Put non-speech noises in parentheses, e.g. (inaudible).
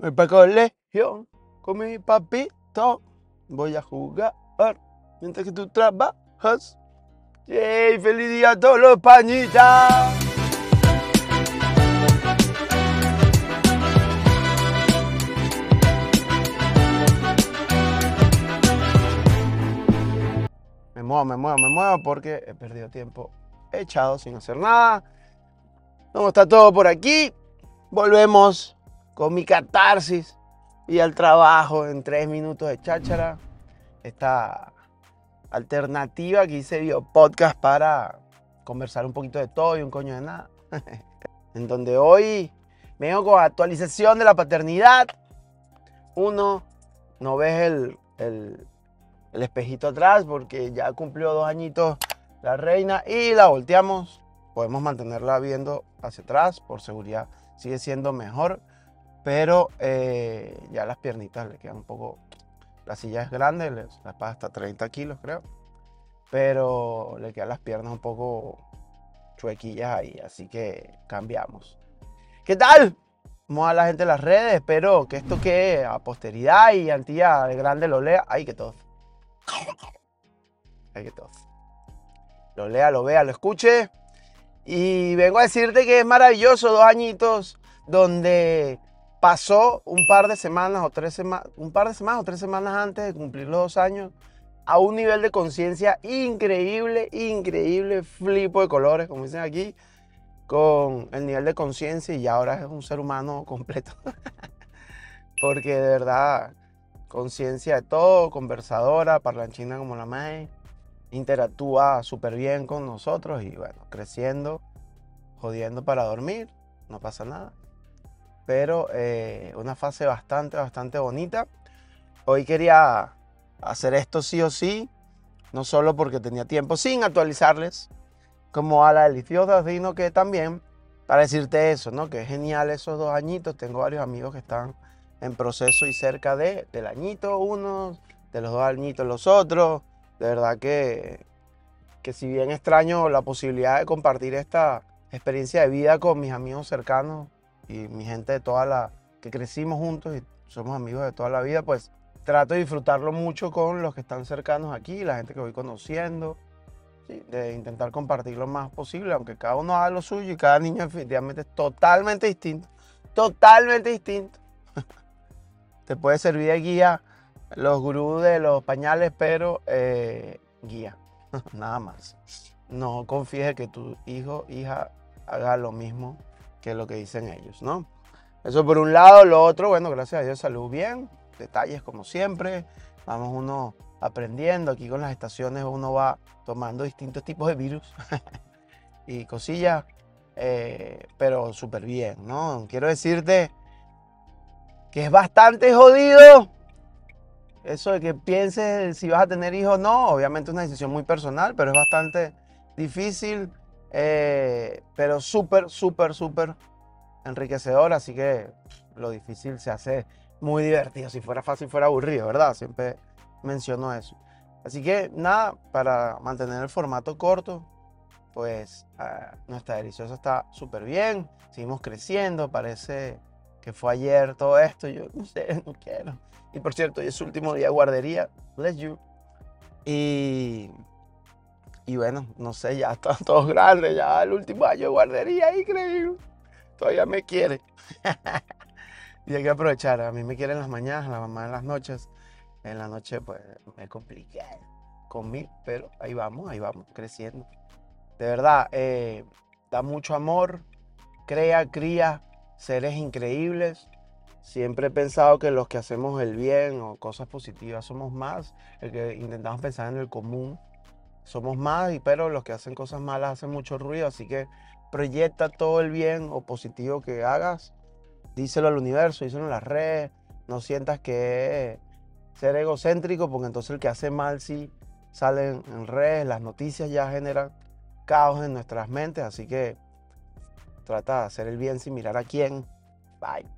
Voy para colegio con mi papito. Voy a jugar mientras que tú trabajas. ¡Yay! ¡Feliz día a todos los pañitas! Me muevo, me muevo, me muevo porque he perdido tiempo echado sin hacer nada. ¿Cómo está todo por aquí? Volvemos con mi catarsis y al trabajo en tres minutos de cháchara. Esta alternativa que hice bio podcast para conversar un poquito de todo y un coño de nada. (laughs) en donde hoy vengo con actualización de la paternidad. Uno, no ves el, el, el espejito atrás porque ya cumplió dos añitos la reina y la volteamos. Podemos mantenerla viendo hacia atrás por seguridad. Sigue siendo mejor, pero eh, ya las piernitas le quedan un poco. La silla es grande, la pasa hasta 30 kilos, creo. Pero le quedan las piernas un poco chuequillas ahí, así que cambiamos. ¿Qué tal? Vamos a la gente en las redes, espero que esto quede a posteridad y antilla de grande lo lea. Ay, que todo. Ay, que todo. Lo lea, lo vea, lo escuche. Y vengo a decirte que es maravilloso, dos añitos, donde pasó un par de semanas o tres semanas, un par de semanas o tres semanas antes de cumplir los dos años, a un nivel de conciencia increíble, increíble, flipo de colores, como dicen aquí, con el nivel de conciencia y ahora es un ser humano completo. (laughs) Porque de verdad, conciencia de todo, conversadora, parlanchina como la May, interactúa súper bien con nosotros y bueno, creciendo, jodiendo para dormir, no pasa nada pero eh, una fase bastante, bastante bonita. Hoy quería hacer esto sí o sí, no solo porque tenía tiempo sin actualizarles, como a la deliciosa, sino que también para decirte eso, ¿no? Que es genial esos dos añitos. Tengo varios amigos que están en proceso y cerca de, del añito unos, de los dos añitos los otros. De verdad que, que si bien extraño la posibilidad de compartir esta experiencia de vida con mis amigos cercanos, y mi gente de toda la que crecimos juntos y somos amigos de toda la vida, pues trato de disfrutarlo mucho con los que están cercanos aquí, la gente que voy conociendo, de intentar compartir lo más posible, aunque cada uno haga lo suyo y cada niño efectivamente es totalmente distinto, totalmente distinto. (laughs) Te puede servir de guía los gurús de los pañales, pero eh, guía, (laughs) nada más. No confíes que tu hijo, hija haga lo mismo que lo que dicen ellos, ¿no? Eso por un lado, lo otro, bueno, gracias a Dios salud bien, detalles como siempre, vamos uno aprendiendo, aquí con las estaciones uno va tomando distintos tipos de virus (laughs) y cosillas, eh, pero súper bien, ¿no? Quiero decirte que es bastante jodido eso de que pienses si vas a tener hijos o no, obviamente es una decisión muy personal, pero es bastante difícil eh, pero súper, súper, súper enriquecedor, así que lo difícil se hace muy divertido. Si fuera fácil, fuera aburrido, ¿verdad? Siempre menciono eso. Así que nada, para mantener el formato corto, pues ah, nuestra deliciosa está súper bien. Seguimos creciendo, parece que fue ayer todo esto. Yo no sé, (laughs) no quiero. Y por cierto, hoy es su último día de guardería. Bless you. Y y bueno, no sé, ya están (laughs) todos grandes, ya el último año de guardería, increíble. Todavía me quiere. (laughs) y hay que aprovechar. A mí me quieren en las mañanas, la mamá en las noches. En la noche, pues, me compliqué conmigo, pero ahí vamos, ahí vamos, creciendo. De verdad, eh, da mucho amor, crea, cría seres increíbles. Siempre he pensado que los que hacemos el bien o cosas positivas somos más, el que intentamos pensar en el común somos más, pero los que hacen cosas malas hacen mucho ruido, así que proyecta todo el bien o positivo que hagas, díselo al universo, díselo en las redes, no sientas que ser egocéntrico, porque entonces el que hace mal sí sale en redes, las noticias ya generan caos en nuestras mentes, así que trata de hacer el bien sin mirar a quién. Bye.